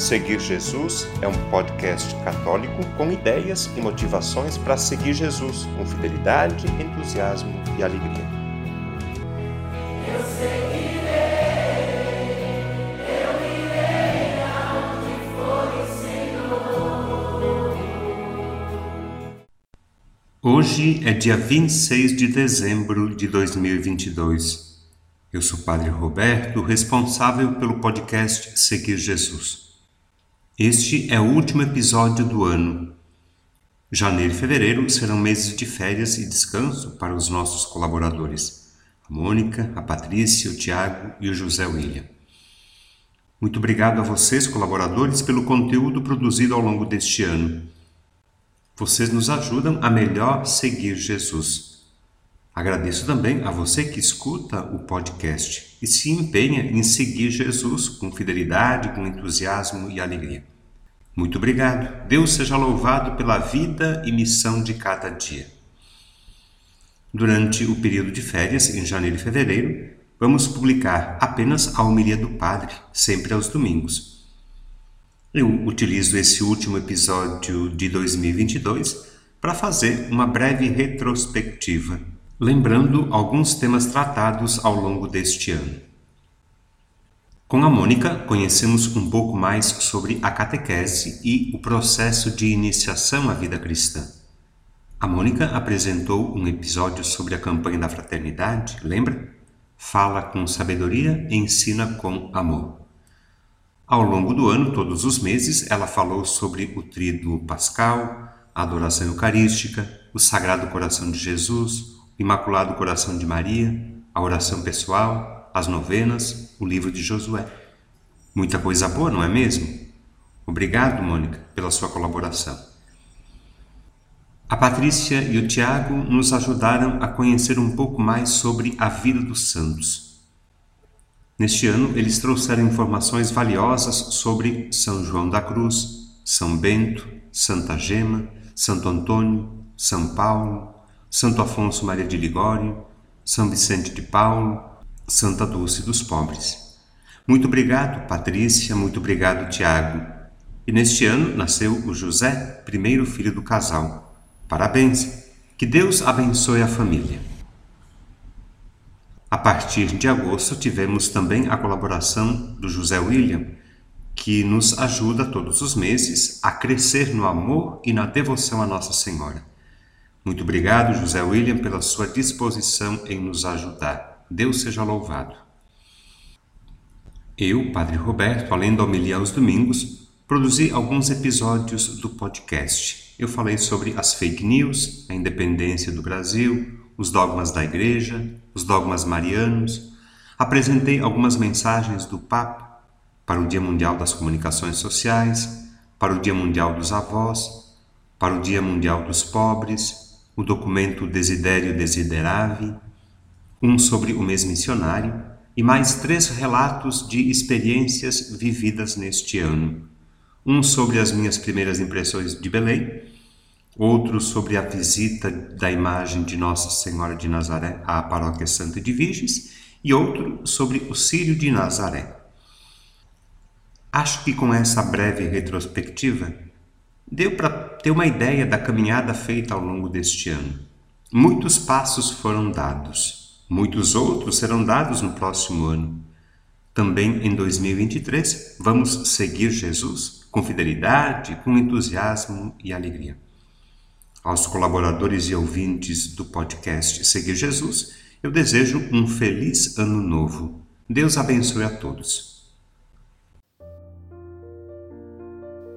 Seguir Jesus é um podcast católico com ideias e motivações para seguir Jesus com fidelidade, entusiasmo e alegria. Eu seguirei, eu irei aonde for o Senhor. Hoje é dia 26 de dezembro de 2022. Eu sou o Padre Roberto, responsável pelo podcast Seguir Jesus. Este é o último episódio do ano. Janeiro e fevereiro serão meses de férias e descanso para os nossos colaboradores, a Mônica, a Patrícia, o Tiago e o José William. Muito obrigado a vocês, colaboradores, pelo conteúdo produzido ao longo deste ano. Vocês nos ajudam a melhor seguir Jesus. Agradeço também a você que escuta o podcast e se empenha em seguir Jesus com fidelidade, com entusiasmo e alegria. Muito obrigado. Deus seja louvado pela vida e missão de cada dia. Durante o período de férias, em janeiro e fevereiro, vamos publicar apenas a homilia do Padre, sempre aos domingos. Eu utilizo esse último episódio de 2022 para fazer uma breve retrospectiva lembrando alguns temas tratados ao longo deste ano. Com a Mônica, conhecemos um pouco mais sobre a catequese e o processo de iniciação à vida cristã. A Mônica apresentou um episódio sobre a campanha da fraternidade, lembra? Fala com sabedoria ensina com amor. Ao longo do ano, todos os meses, ela falou sobre o Tríduo Pascal, a adoração eucarística, o Sagrado Coração de Jesus, Imaculado Coração de Maria, a oração pessoal, as novenas, o livro de Josué. Muita coisa boa, não é mesmo? Obrigado, Mônica, pela sua colaboração. A Patrícia e o Tiago nos ajudaram a conhecer um pouco mais sobre a vida dos santos. Neste ano, eles trouxeram informações valiosas sobre São João da Cruz, São Bento, Santa Gema, Santo Antônio, São Paulo, Santo Afonso Maria de Ligório, São Vicente de Paulo, Santa Dulce dos Pobres. Muito obrigado, Patrícia, muito obrigado, Tiago. E neste ano nasceu o José, primeiro filho do casal. Parabéns! Que Deus abençoe a família. A partir de agosto, tivemos também a colaboração do José William, que nos ajuda todos os meses a crescer no amor e na devoção a Nossa Senhora. Muito obrigado, José William, pela sua disposição em nos ajudar. Deus seja louvado. Eu, Padre Roberto, além da homilia aos domingos, produzi alguns episódios do podcast. Eu falei sobre as fake news, a independência do Brasil, os dogmas da Igreja, os dogmas marianos. Apresentei algumas mensagens do Papa para o Dia Mundial das Comunicações Sociais, para o Dia Mundial dos Avós, para o Dia Mundial dos Pobres, o documento Desiderio Desideravi, um sobre o mês missionário e mais três relatos de experiências vividas neste ano. Um sobre as minhas primeiras impressões de Belém, outro sobre a visita da imagem de Nossa Senhora de Nazaré à Paróquia Santa de Virges e outro sobre o Círio de Nazaré. Acho que com essa breve retrospectiva Deu para ter uma ideia da caminhada feita ao longo deste ano. Muitos passos foram dados, muitos outros serão dados no próximo ano. Também em 2023, vamos seguir Jesus com fidelidade, com entusiasmo e alegria. Aos colaboradores e ouvintes do podcast Seguir Jesus, eu desejo um feliz ano novo. Deus abençoe a todos.